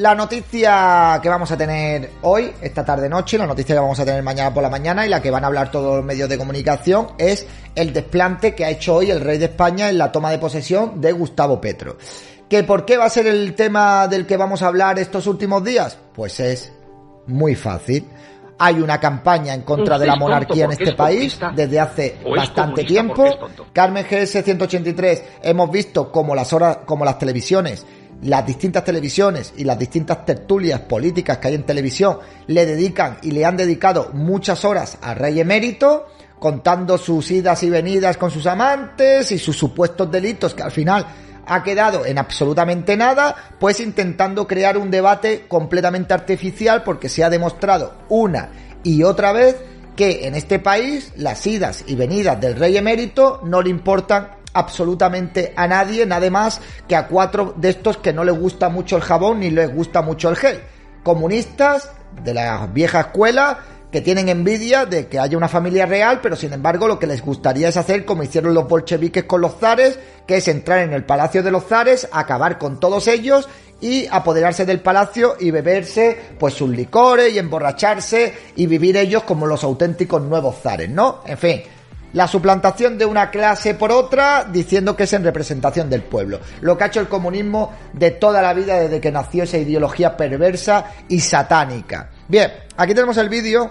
La noticia que vamos a tener hoy, esta tarde noche, la noticia que vamos a tener mañana por la mañana y la que van a hablar todos los medios de comunicación es el desplante que ha hecho hoy el rey de España en la toma de posesión de Gustavo Petro. ¿Que por qué va a ser el tema del que vamos a hablar estos últimos días? Pues es muy fácil. Hay una campaña en contra de la monarquía en este es país desde hace bastante tiempo. Carmen GS 183 hemos visto como las horas, como las televisiones, las distintas televisiones y las distintas tertulias políticas que hay en televisión le dedican y le han dedicado muchas horas al rey emérito, contando sus idas y venidas con sus amantes y sus supuestos delitos que al final ha quedado en absolutamente nada, pues intentando crear un debate completamente artificial porque se ha demostrado una y otra vez que en este país las idas y venidas del rey emérito no le importan absolutamente a nadie, nada más que a cuatro de estos que no les gusta mucho el jabón ni les gusta mucho el gel. Comunistas de la vieja escuela que tienen envidia de que haya una familia real, pero sin embargo lo que les gustaría es hacer como hicieron los bolcheviques con los zares, que es entrar en el palacio de los zares, acabar con todos ellos y apoderarse del palacio y beberse pues sus licores y emborracharse y vivir ellos como los auténticos nuevos zares, ¿no? En fin, la suplantación de una clase por otra diciendo que es en representación del pueblo. Lo que ha hecho el comunismo de toda la vida desde que nació esa ideología perversa y satánica. Bien, aquí tenemos el vídeo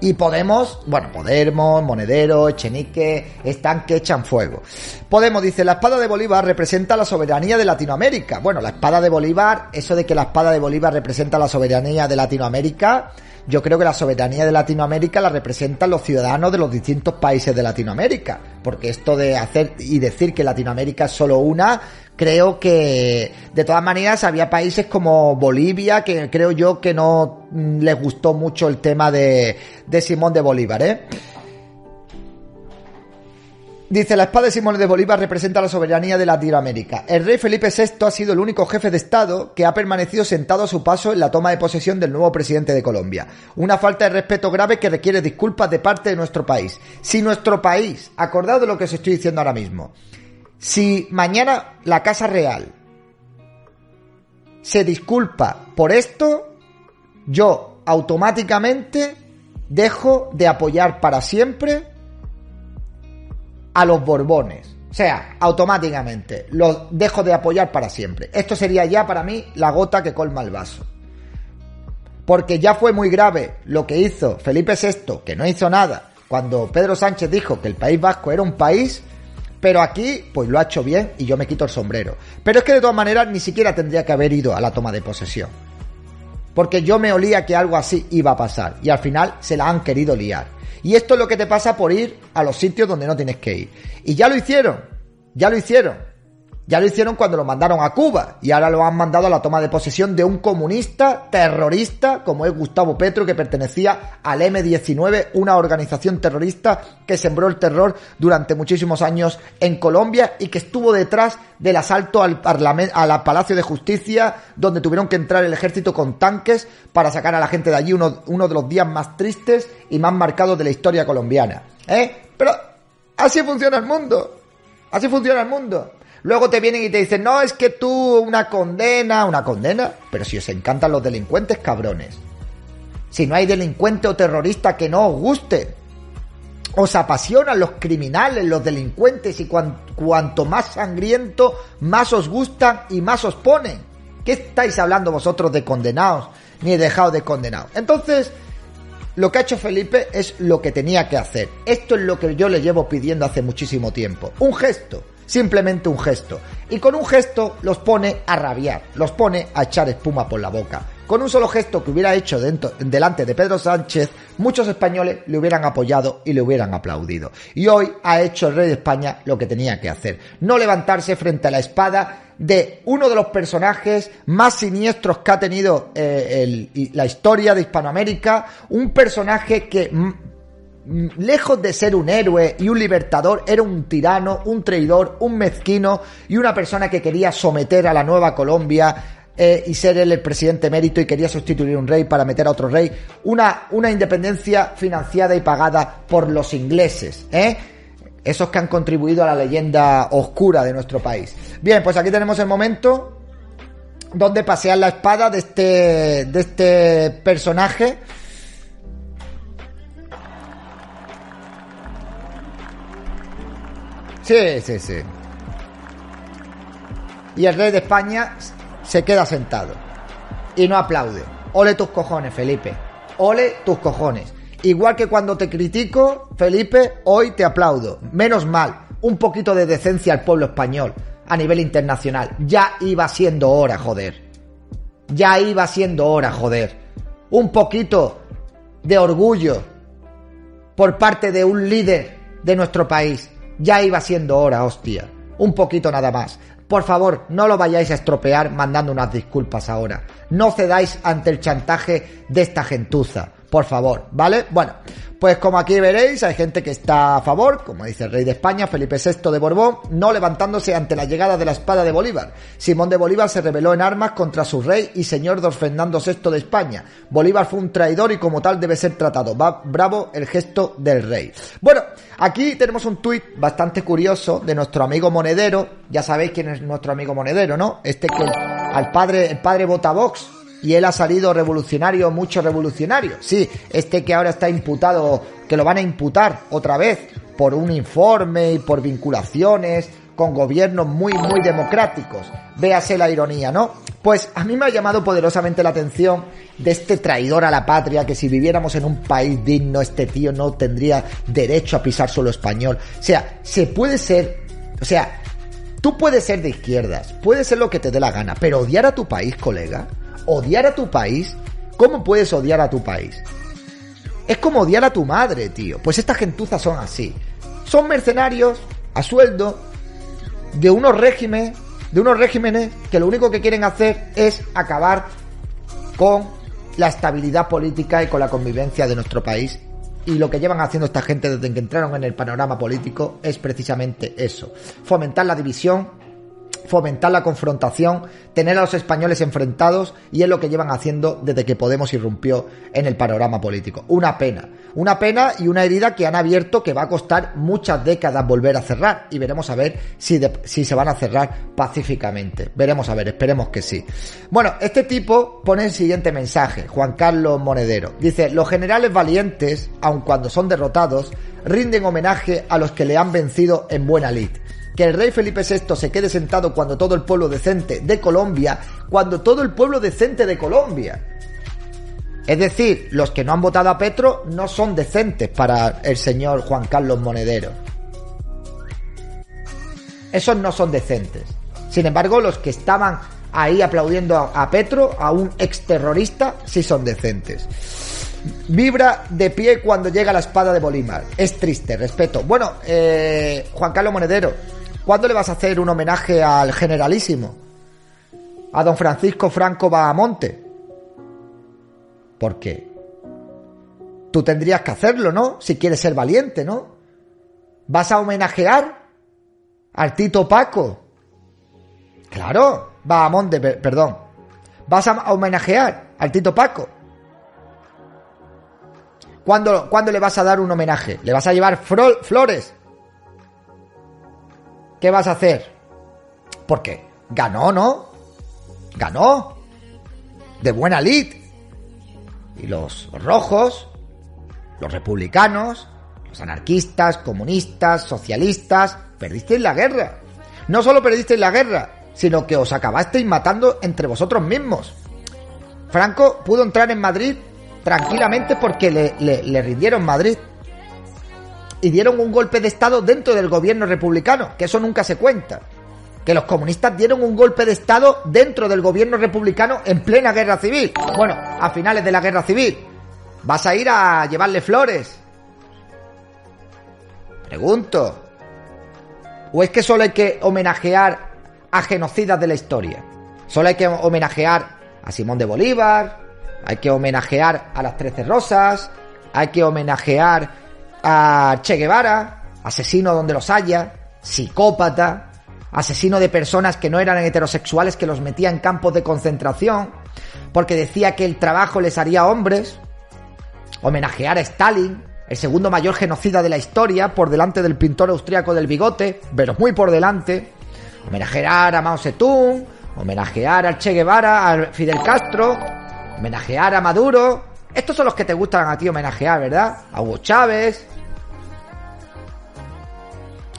y Podemos, bueno, Podemos, Monedero, Echenique, están que echan fuego. Podemos dice, la espada de Bolívar representa la soberanía de Latinoamérica. Bueno, la espada de Bolívar, eso de que la espada de Bolívar representa la soberanía de Latinoamérica, yo creo que la soberanía de Latinoamérica la representan los ciudadanos de los distintos países de Latinoamérica. Porque esto de hacer y decir que Latinoamérica es solo una, creo que de todas maneras había países como Bolivia que creo yo que no mm, les gustó mucho el tema de, de Simón de Bolívar, ¿eh? Dice, la espada de Simón de Bolívar representa la soberanía de Latinoamérica. El rey Felipe VI ha sido el único jefe de Estado que ha permanecido sentado a su paso en la toma de posesión del nuevo presidente de Colombia. Una falta de respeto grave que requiere disculpas de parte de nuestro país. Si nuestro país, acordado de lo que os estoy diciendo ahora mismo, si mañana la Casa Real se disculpa por esto, yo automáticamente dejo de apoyar para siempre a los Borbones. O sea, automáticamente los dejo de apoyar para siempre. Esto sería ya para mí la gota que colma el vaso. Porque ya fue muy grave lo que hizo Felipe VI, que no hizo nada, cuando Pedro Sánchez dijo que el País Vasco era un país, pero aquí pues lo ha hecho bien y yo me quito el sombrero. Pero es que de todas maneras ni siquiera tendría que haber ido a la toma de posesión. Porque yo me olía que algo así iba a pasar y al final se la han querido liar. Y esto es lo que te pasa por ir a los sitios donde no tienes que ir. Y ya lo hicieron, ya lo hicieron. Ya lo hicieron cuando lo mandaron a Cuba y ahora lo han mandado a la toma de posesión de un comunista terrorista como es Gustavo Petro que pertenecía al M19, una organización terrorista que sembró el terror durante muchísimos años en Colombia y que estuvo detrás del asalto al, Palacio de Justicia donde tuvieron que entrar el ejército con tanques para sacar a la gente de allí uno, uno de los días más tristes y más marcados de la historia colombiana. ¿Eh? Pero así funciona el mundo. Así funciona el mundo. Luego te vienen y te dicen, no, es que tú una condena, una condena. Pero si os encantan los delincuentes, cabrones. Si no hay delincuente o terrorista que no os guste. Os apasionan los criminales, los delincuentes y cuanto más sangriento, más os gustan y más os ponen. ¿Qué estáis hablando vosotros de condenados ni dejado de condenados? Entonces, lo que ha hecho Felipe es lo que tenía que hacer. Esto es lo que yo le llevo pidiendo hace muchísimo tiempo. Un gesto simplemente un gesto. Y con un gesto los pone a rabiar, los pone a echar espuma por la boca. Con un solo gesto que hubiera hecho dentro, delante de Pedro Sánchez, muchos españoles le hubieran apoyado y le hubieran aplaudido. Y hoy ha hecho el rey de España lo que tenía que hacer. No levantarse frente a la espada de uno de los personajes más siniestros que ha tenido eh, la historia de Hispanoamérica, un personaje que lejos de ser un héroe y un libertador, era un tirano, un traidor, un mezquino y una persona que quería someter a la nueva Colombia eh, y ser él el presidente emérito y quería sustituir un rey para meter a otro rey. Una, una independencia financiada y pagada por los ingleses, ¿eh? Esos que han contribuido a la leyenda oscura de nuestro país. Bien, pues aquí tenemos el momento donde pasean la espada de este, de este personaje Sí, sí, sí. Y el rey de España se queda sentado. Y no aplaude. Ole tus cojones, Felipe. Ole tus cojones. Igual que cuando te critico, Felipe, hoy te aplaudo. Menos mal. Un poquito de decencia al pueblo español a nivel internacional. Ya iba siendo hora, joder. Ya iba siendo hora, joder. Un poquito de orgullo por parte de un líder de nuestro país. Ya iba siendo hora, hostia. Un poquito nada más. Por favor, no lo vayáis a estropear mandando unas disculpas ahora. No cedáis ante el chantaje de esta gentuza. Por favor, ¿vale? Bueno, pues como aquí veréis, hay gente que está a favor, como dice el rey de España, Felipe VI de Borbón, no levantándose ante la llegada de la espada de Bolívar. Simón de Bolívar se rebeló en armas contra su rey y señor don Fernando VI de España. Bolívar fue un traidor y como tal debe ser tratado. Va, bravo el gesto del rey. Bueno, aquí tenemos un tuit bastante curioso de nuestro amigo Monedero. Ya sabéis quién es nuestro amigo Monedero, ¿no? Este que al padre, el padre Botabox y él ha salido revolucionario, mucho revolucionario. Sí, este que ahora está imputado, que lo van a imputar otra vez por un informe y por vinculaciones con gobiernos muy, muy democráticos. Véase la ironía, ¿no? Pues a mí me ha llamado poderosamente la atención de este traidor a la patria que si viviéramos en un país digno, este tío no tendría derecho a pisar suelo español. O sea, se puede ser, o sea, tú puedes ser de izquierdas, puedes ser lo que te dé la gana, pero odiar a tu país, colega, odiar a tu país, ¿cómo puedes odiar a tu país? Es como odiar a tu madre, tío. Pues estas gentuzas son así. Son mercenarios a sueldo de unos regímenes, de unos regímenes que lo único que quieren hacer es acabar con la estabilidad política y con la convivencia de nuestro país y lo que llevan haciendo esta gente desde que entraron en el panorama político es precisamente eso, fomentar la división, fomentar la confrontación, tener a los españoles enfrentados y es lo que llevan haciendo desde que Podemos irrumpió en el panorama político. Una pena, una pena y una herida que han abierto que va a costar muchas décadas volver a cerrar y veremos a ver si, si se van a cerrar pacíficamente. Veremos a ver, esperemos que sí. Bueno, este tipo pone el siguiente mensaje, Juan Carlos Monedero. Dice, los generales valientes, aun cuando son derrotados, rinden homenaje a los que le han vencido en buena lid que el rey Felipe VI se quede sentado cuando todo el pueblo decente de Colombia, cuando todo el pueblo decente de Colombia. Es decir, los que no han votado a Petro no son decentes para el señor Juan Carlos Monedero. Esos no son decentes. Sin embargo, los que estaban ahí aplaudiendo a, Petro, a un exterrorista, sí son decentes. Vibra de pie cuando llega la espada de Bolívar. Es triste, respeto. Bueno, eh, Juan Carlos Monedero, ¿Cuándo le vas a hacer un homenaje al generalísimo? A don Francisco Franco Bahamonte. ¿Por qué? Tú tendrías que hacerlo, ¿no? Si quieres ser valiente, ¿no? ¿Vas a homenajear al Tito Paco? Claro, Bahamonte, perdón. ¿Vas a homenajear al Tito Paco? ¿Cuándo, ¿Cuándo, le vas a dar un homenaje? ¿Le vas a llevar flores? ¿Qué vas a hacer? Porque ganó, ¿no? Ganó. De buena lid. Y los rojos, los republicanos, los anarquistas, comunistas, socialistas, perdisteis la guerra. No solo perdisteis la guerra, sino que os acabasteis matando entre vosotros mismos. Franco pudo entrar en Madrid tranquilamente porque le, le rindieron Madrid y dieron un golpe de Estado dentro del gobierno republicano, que eso nunca se cuenta. Que los comunistas dieron un golpe de Estado dentro del gobierno republicano en plena guerra civil. Bueno, a finales de la guerra civil. ¿Vas a ir a llevarle flores? Pregunto. ¿O es que solo hay que homenajear a genocidas de la historia? Solo hay que homenajear a Simón de Bolívar, hay que homenajear a las Trece Rosas, hay que homenajear a Che Guevara, asesino donde los haya, psicópata, asesino de personas que no eran heterosexuales que los metía en campos de concentración, porque decía que el trabajo les haría hombres, homenajear a Stalin, el segundo mayor genocida de la historia, por delante del pintor austriaco del bigote, pero muy por delante, homenajear a Mao Zedong, homenajear al Che Guevara, a Fidel Castro, homenajear a Maduro. Estos son los que te gustan a ti homenajear, ¿verdad? A Hugo Chávez,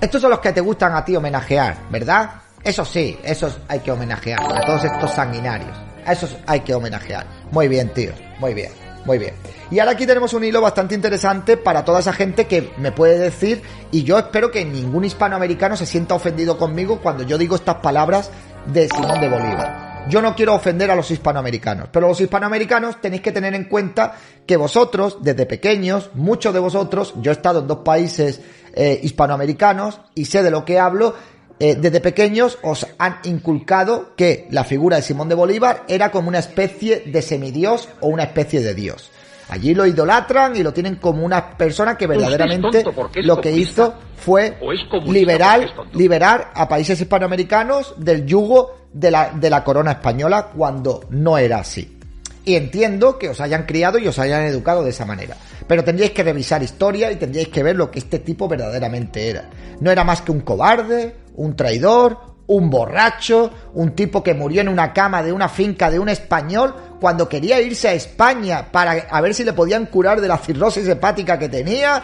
estos son los que te gustan a ti homenajear, ¿verdad? Eso sí, esos hay que homenajear. A todos estos sanguinarios. A esos hay que homenajear. Muy bien, tío. Muy bien. Muy bien. Y ahora aquí tenemos un hilo bastante interesante para toda esa gente que me puede decir, y yo espero que ningún hispanoamericano se sienta ofendido conmigo cuando yo digo estas palabras de Simón de Bolívar. Yo no quiero ofender a los hispanoamericanos, pero los hispanoamericanos tenéis que tener en cuenta que vosotros, desde pequeños, muchos de vosotros, yo he estado en dos países eh, hispanoamericanos y sé de lo que hablo, eh, desde pequeños os han inculcado que la figura de Simón de Bolívar era como una especie de semidios o una especie de dios. Allí lo idolatran y lo tienen como una persona que verdaderamente lo que hizo fue liberar, liberar a países hispanoamericanos del yugo de la, de la corona española cuando no era así. Y entiendo que os hayan criado y os hayan educado de esa manera. Pero tendríais que revisar historia y tendríais que ver lo que este tipo verdaderamente era. No era más que un cobarde, un traidor, un borracho, un tipo que murió en una cama de una finca de un español cuando quería irse a España para a ver si le podían curar de la cirrosis hepática que tenía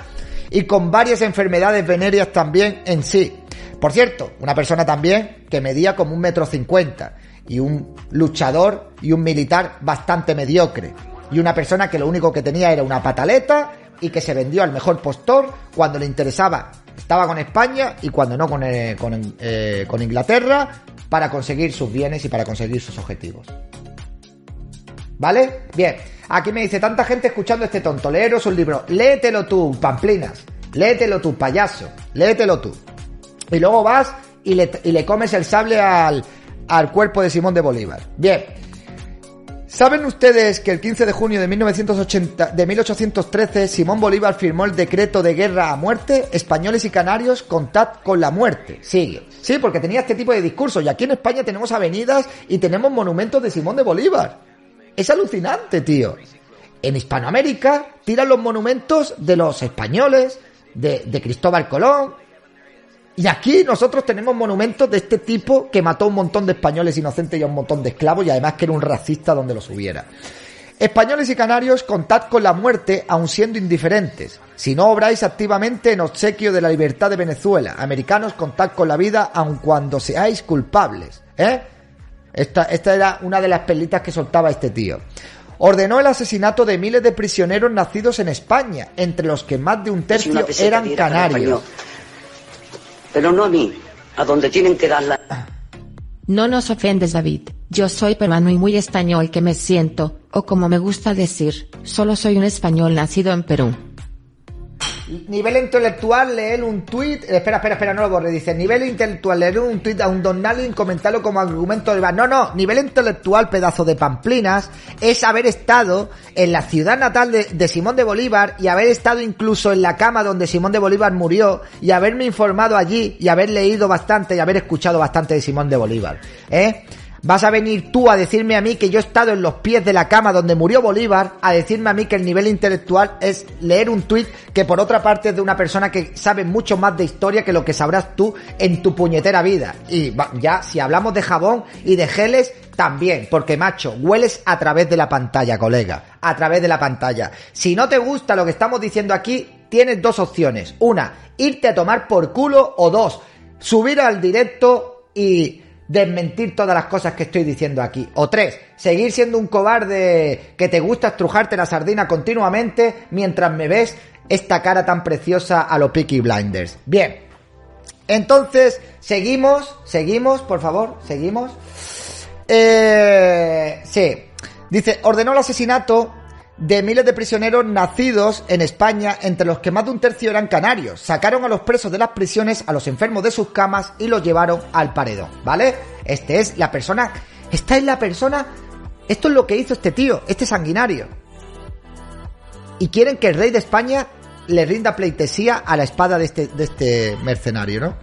y con varias enfermedades venéreas también en sí. Por cierto, una persona también que medía como un metro cincuenta y un luchador y un militar bastante mediocre. Y una persona que lo único que tenía era una pataleta y que se vendió al mejor postor cuando le interesaba. Estaba con España y cuando no con, eh, eh, con, Inglaterra para conseguir sus bienes y para conseguir sus objetivos. ¿Vale? Bien. Aquí me dice tanta gente escuchando este tonto. Leeros un libro. Léetelo tú, pamplinas. Léetelo tú, payaso. Léetelo tú. Y luego vas y le, y le comes el sable al, al cuerpo de Simón de Bolívar. Bien. ¿Saben ustedes que el 15 de junio de, 1980, de 1813 Simón Bolívar firmó el decreto de guerra a muerte? Españoles y canarios, contad con la muerte. Sigue. Sí, porque tenía este tipo de discursos. Y aquí en España tenemos avenidas y tenemos monumentos de Simón de Bolívar. Es alucinante, tío. En Hispanoamérica tiran los monumentos de los españoles, de, de Cristóbal Colón, y aquí nosotros tenemos monumentos de este tipo que mató a un montón de españoles inocentes y a un montón de esclavos y además que era un racista donde los hubiera. Españoles y canarios, contad con la muerte aun siendo indiferentes. Si no obráis activamente en obsequio de la libertad de Venezuela. Americanos, contad con la vida aun cuando seáis culpables. ¿Eh? Esta, esta era una de las perlitas que soltaba este tío. Ordenó el asesinato de miles de prisioneros nacidos en España, entre los que más de un tercio eran canarios. Pero no a mí, a donde tienen que dar la... No nos ofendes, David. Yo soy peruano y muy español que me siento, o como me gusta decir, solo soy un español nacido en Perú. Nivel intelectual, leer un tuit. Espera, espera, espera, no lo borre. Dice: Nivel intelectual, leer un tuit a un Don Nalin, comentarlo como argumento de No, no, nivel intelectual, pedazo de pamplinas, es haber estado en la ciudad natal de, de Simón de Bolívar y haber estado incluso en la cama donde Simón de Bolívar murió y haberme informado allí y haber leído bastante y haber escuchado bastante de Simón de Bolívar. ¿Eh? Vas a venir tú a decirme a mí que yo he estado en los pies de la cama donde murió Bolívar, a decirme a mí que el nivel intelectual es leer un tuit que por otra parte es de una persona que sabe mucho más de historia que lo que sabrás tú en tu puñetera vida. Y ya, si hablamos de jabón y de geles, también, porque macho, hueles a través de la pantalla, colega, a través de la pantalla. Si no te gusta lo que estamos diciendo aquí, tienes dos opciones. Una, irte a tomar por culo o dos, subir al directo y desmentir todas las cosas que estoy diciendo aquí. O tres, seguir siendo un cobarde que te gusta estrujarte la sardina continuamente mientras me ves esta cara tan preciosa a los Peaky Blinders. Bien. Entonces, seguimos, seguimos, por favor, seguimos. Eh, sí. Dice, ordenó el asesinato de miles de prisioneros nacidos en España, entre los que más de un tercio eran canarios. Sacaron a los presos de las prisiones, a los enfermos de sus camas y los llevaron al paredón, ¿vale? Este es la persona, esta es la persona, esto es lo que hizo este tío, este sanguinario. Y quieren que el rey de España le rinda pleitesía a la espada de este, de este mercenario, ¿no?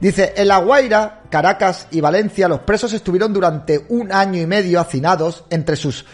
Dice, en La Guaira, Caracas y Valencia, los presos estuvieron durante un año y medio hacinados entre sus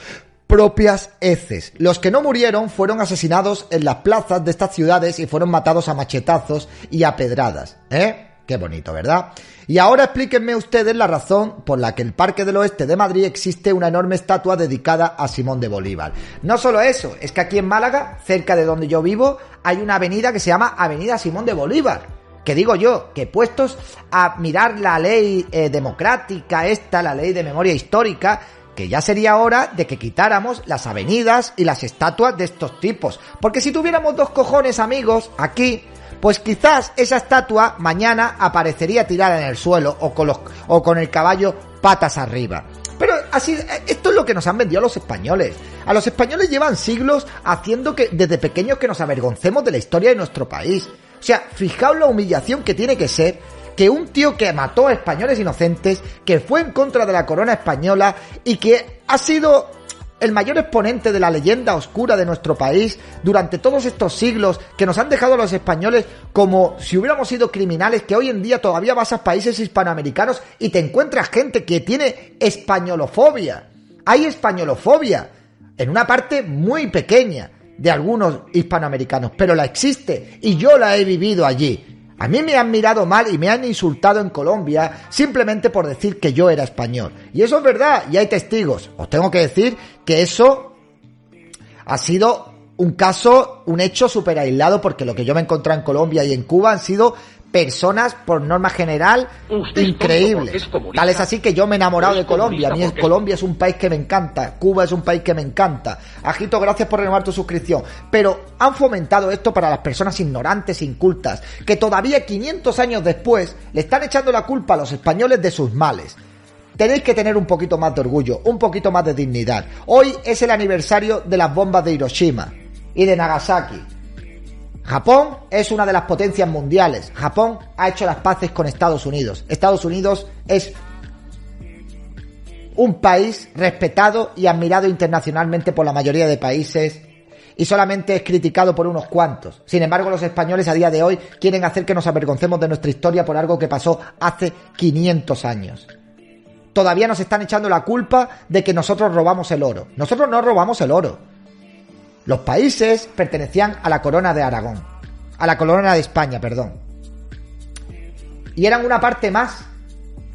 propias heces. Los que no murieron fueron asesinados en las plazas de estas ciudades y fueron matados a machetazos y a pedradas. ¿Eh? Qué bonito, ¿verdad? Y ahora explíquenme ustedes la razón por la que el Parque del Oeste de Madrid existe una enorme estatua dedicada a Simón de Bolívar. No solo eso, es que aquí en Málaga, cerca de donde yo vivo, hay una avenida que se llama Avenida Simón de Bolívar. Que digo yo, que puestos a mirar la ley eh, democrática esta, la ley de memoria histórica, que ya sería hora de que quitáramos las avenidas y las estatuas de estos tipos. Porque si tuviéramos dos cojones amigos aquí, pues quizás esa estatua mañana aparecería tirada en el suelo o con, los, o con el caballo patas arriba. Pero así, esto es lo que nos han vendido a los españoles. A los españoles llevan siglos haciendo que desde pequeños que nos avergoncemos de la historia de nuestro país. O sea, fijaos la humillación que tiene que ser que un tío que mató a españoles inocentes, que fue en contra de la corona española y que ha sido el mayor exponente de la leyenda oscura de nuestro país durante todos estos siglos que nos han dejado los españoles como si hubiéramos sido criminales, que hoy en día todavía vas a países hispanoamericanos y te encuentras gente que tiene españolofobia. Hay españolofobia en una parte muy pequeña de algunos hispanoamericanos, pero la existe y yo la he vivido allí. A mí me han mirado mal y me han insultado en Colombia simplemente por decir que yo era español. Y eso es verdad, y hay testigos. Os tengo que decir que eso ha sido un caso, un hecho súper aislado, porque lo que yo me he encontrado en Colombia y en Cuba han sido personas, por norma general, Usted es comunista. Tal es así que yo me he enamorado de Colombia. A mí comunista porque- Colombia es un país que me encanta. Cuba es un país que me encanta. Agito, gracias por renovar tu suscripción. Pero han fomentado esto para las personas ignorantes incultas, que todavía 500 años después le están echando la culpa a los españoles de sus males. Tenéis que tener un poquito más de orgullo, un poquito más de dignidad. Hoy es el aniversario de las bombas de Hiroshima y de Nagasaki. Japón es una de las potencias mundiales. Japón ha hecho las paces con Estados Unidos. Estados Unidos es un país respetado y admirado internacionalmente por la mayoría de países y solamente es criticado por unos cuantos. Sin embargo, los españoles a día de hoy quieren hacer que nos avergoncemos de nuestra historia por algo que pasó hace 500 años. Todavía nos están echando la culpa de que nosotros robamos el oro. Nosotros no robamos el oro. Los países pertenecían a la corona de Aragón. A la corona de España, perdón. Y eran una parte más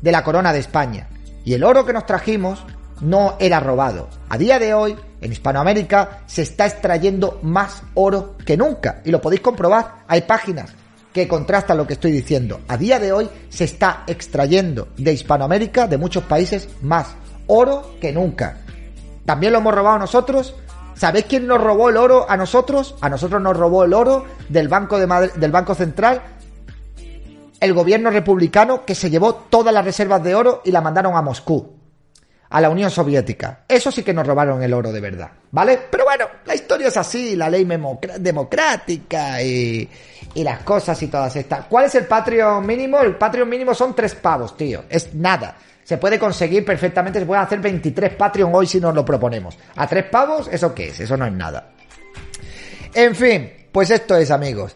de la corona de España. Y el oro que nos trajimos no era robado. A día de hoy, en Hispanoamérica se está extrayendo más oro que nunca. Y lo podéis comprobar. Hay páginas que contrastan lo que estoy diciendo. A día de hoy se está extrayendo de Hispanoamérica, de muchos países, más oro que nunca. También lo hemos robado nosotros. ¿Sabéis quién nos robó el oro a nosotros? A nosotros nos robó el oro del Banco, de del Banco Central el gobierno republicano que se llevó todas las reservas de oro y la mandaron a Moscú a la Unión Soviética. Eso sí que nos robaron el oro de verdad, ¿vale? Pero bueno, la historia es así, la ley democrática y, y las cosas y todas estas. ¿Cuál es el Patreon mínimo? El Patreon mínimo son tres pavos, tío. Es nada. Se puede conseguir perfectamente, se pueden hacer 23 Patreon hoy si nos lo proponemos. ¿A tres pavos? ¿Eso qué es? Eso no es nada. En fin, pues esto es, amigos.